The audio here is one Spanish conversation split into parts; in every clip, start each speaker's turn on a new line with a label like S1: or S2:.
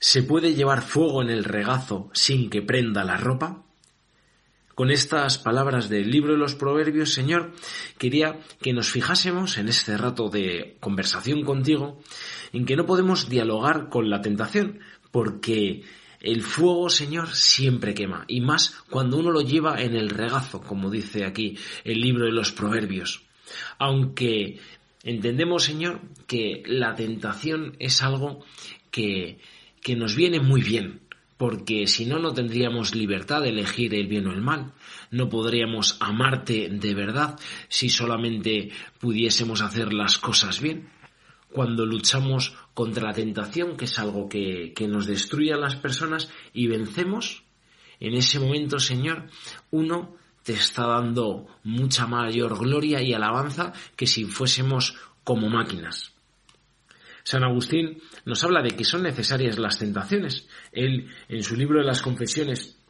S1: ¿Se puede llevar fuego en el regazo sin que prenda la ropa? Con estas palabras del libro de los Proverbios, Señor, quería que nos fijásemos en este rato de conversación contigo, en que no podemos dialogar con la tentación, porque el fuego, Señor, siempre quema, y más cuando uno lo lleva en el regazo, como dice aquí el libro de los Proverbios. Aunque entendemos, Señor, que la tentación es algo que que nos viene muy bien, porque si no, no tendríamos libertad de elegir el bien o el mal. No podríamos amarte de verdad si solamente pudiésemos hacer las cosas bien. Cuando luchamos contra la tentación, que es algo que, que nos destruye a las personas, y vencemos, en ese momento, Señor, uno te está dando mucha mayor gloria y alabanza que si fuésemos como máquinas. San Agustín nos habla de que son necesarias las tentaciones. Él, en su libro de las confesiones,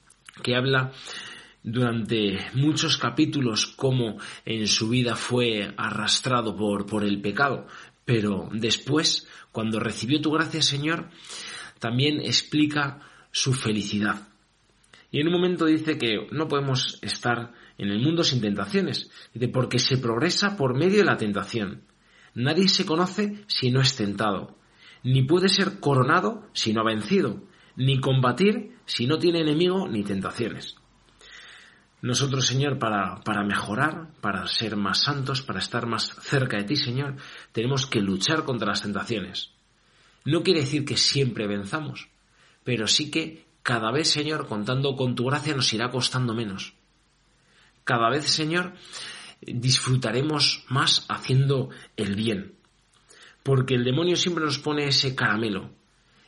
S1: que habla durante muchos capítulos cómo en su vida fue arrastrado por, por el pecado, pero después, cuando recibió tu gracia, Señor, también explica su felicidad. Y en un momento dice que no podemos estar en el mundo sin tentaciones, porque se progresa por medio de la tentación. Nadie se conoce si no es tentado, ni puede ser coronado si no ha vencido, ni combatir si no tiene enemigo ni tentaciones. Nosotros, Señor, para, para, mejorar, para ser más santos, para estar más cerca de ti, Señor, tenemos que luchar contra las tentaciones. No quiere decir que siempre venzamos, pero sí que cada vez, Señor, contando con tu gracia, nos irá costando menos. Cada vez, Señor, disfrutaremos más haciendo el bien. Porque el demonio siempre nos pone ese caramelo,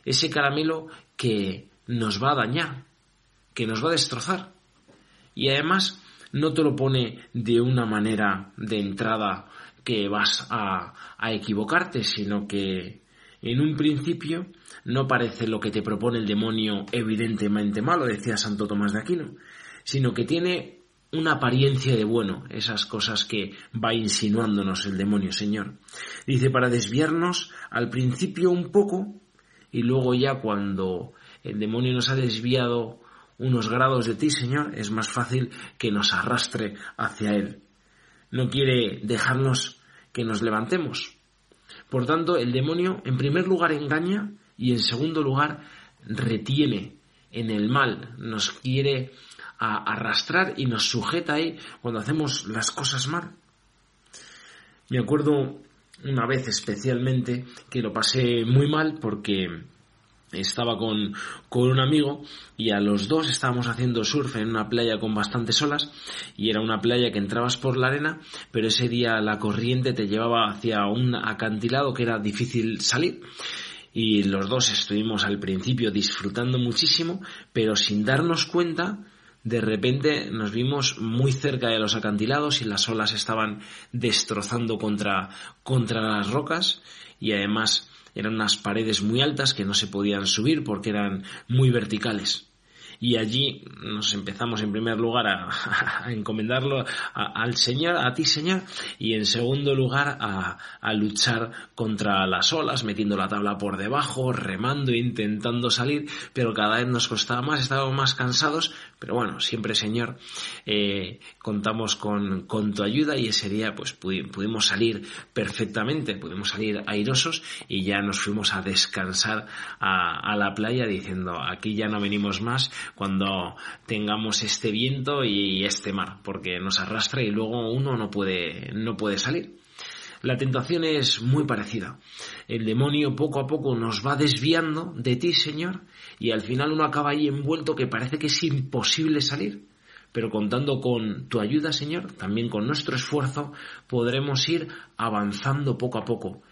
S1: ese caramelo que nos va a dañar, que nos va a destrozar. Y además no te lo pone de una manera de entrada que vas a, equivocarte, sino que en un principio no parece lo que te propone el demonio evidentemente malo, decía Santo Tomás de Aquino, sino que tiene una apariencia de bueno, esas cosas que va insinuándonos el demonio, Señor. Dice, para desviarnos al principio un poco y luego ya cuando el demonio nos ha desviado unos grados de ti, Señor, es más fácil que nos arrastre hacia Él. No quiere dejarnos que nos levantemos. Por tanto, el demonio en primer lugar engaña y en segundo lugar retiene en el mal, nos quiere a arrastrar y nos sujeta ahí cuando hacemos las cosas mal. Me acuerdo una vez especialmente que lo pasé muy mal porque estaba con, con, un amigo y a los dos estábamos haciendo surf en una playa con bastantes olas y era una playa que entrabas por la arena pero ese día la corriente te llevaba hacia un acantilado que era difícil salir y los dos estuvimos al principio disfrutando muchísimo pero sin darnos cuenta de repente nos vimos muy cerca de los acantilados y las olas estaban destrozando contra, contra las rocas y además eran unas paredes muy altas que no se podían subir porque eran muy verticales y allí nos empezamos en primer lugar a, encomendarlo al Señor, a ti Señor, y en segundo lugar a, luchar contra las olas, metiendo la tabla por debajo, remando, intentando salir, pero cada vez nos costaba más, estábamos más cansados, pero bueno, siempre Señor, eh, contamos con, con, tu ayuda y ese día pues pudimos salir perfectamente, pudimos salir airosos y ya nos fuimos a descansar a la playa diciendo aquí ya no venimos más, cuando tengamos este viento y este mar, porque nos arrastra y luego uno no puede, no puede salir. La tentación es muy parecida. El demonio poco a poco nos va desviando de ti, Señor, y al final uno acaba ahí envuelto que parece que es imposible salir. Pero contando con tu ayuda, Señor, también con nuestro esfuerzo, podremos ir avanzando poco a poco.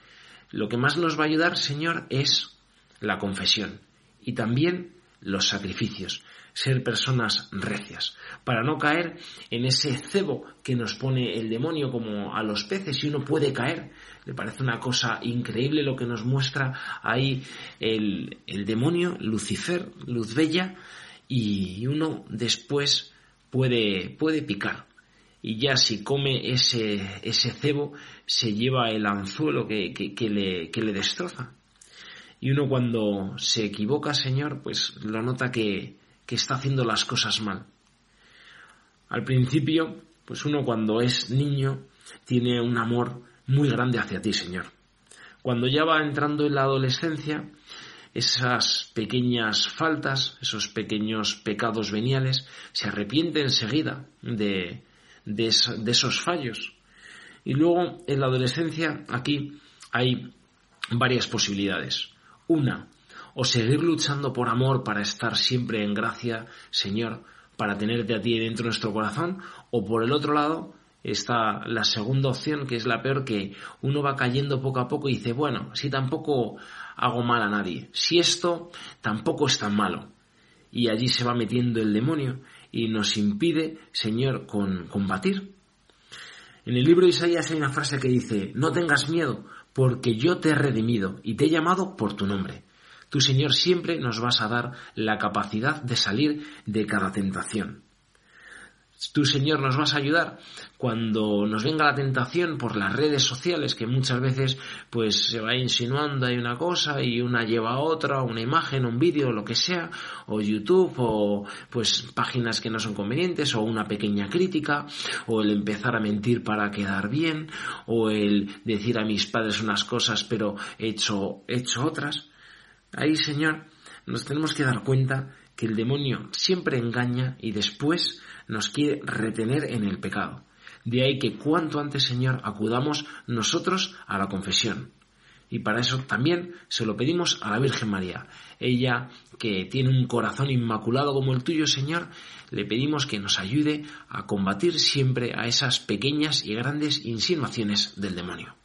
S1: Lo que más nos va a ayudar, Señor, es la confesión y también los sacrificios ser personas recias, para no caer en ese cebo que nos pone el demonio como a los peces y uno puede caer. Le parece una cosa increíble lo que nos muestra ahí el, el demonio, Lucifer, luz bella, y uno después puede, puede picar. Y ya si come ese, ese cebo, se lleva el anzuelo que, que, le, que le destroza. Y uno cuando se equivoca, Señor, pues lo nota que, que está haciendo las cosas mal. Al principio, pues uno cuando es niño tiene un amor muy grande hacia ti, Señor. Cuando ya va entrando en la adolescencia, esas pequeñas faltas, esos pequeños pecados veniales, se arrepiente enseguida de, de, esos fallos. Y luego en la adolescencia aquí hay varias posibilidades. Una, o seguir luchando por amor para estar siempre en gracia, Señor, para tenerte a ti dentro de nuestro corazón, o por el otro lado, está la segunda opción, que es la peor, que uno va cayendo poco a poco y dice, bueno, si tampoco hago mal a nadie, si esto tampoco es tan malo. Y allí se va metiendo el demonio y nos impide, Señor, con combatir. En el libro de Isaías hay una frase que dice, no tengas miedo, porque yo te he redimido y te he llamado por tu nombre. Tu Señor siempre nos vas a dar la capacidad de salir de cada tentación. Tú, Señor, nos vas a ayudar cuando nos venga la tentación por las redes sociales, que muchas veces pues se va insinuando hay una cosa y una lleva a otra, una imagen, un vídeo, lo que sea, o YouTube, o pues páginas que no son convenientes, o una pequeña crítica, o el empezar a mentir para quedar bien, o el decir a mis padres unas cosas pero he hecho, he hecho otras. Ahí, Señor, nos tenemos que dar cuenta que el demonio siempre engaña y después nos quiere retener en el pecado. De ahí que cuanto antes, Señor, acudamos nosotros a la confesión. Y para eso también se lo pedimos a la Virgen María. Ella, que tiene un corazón inmaculado como el tuyo, Señor, le pedimos que nos ayude a combatir siempre a esas pequeñas y grandes insinuaciones del demonio.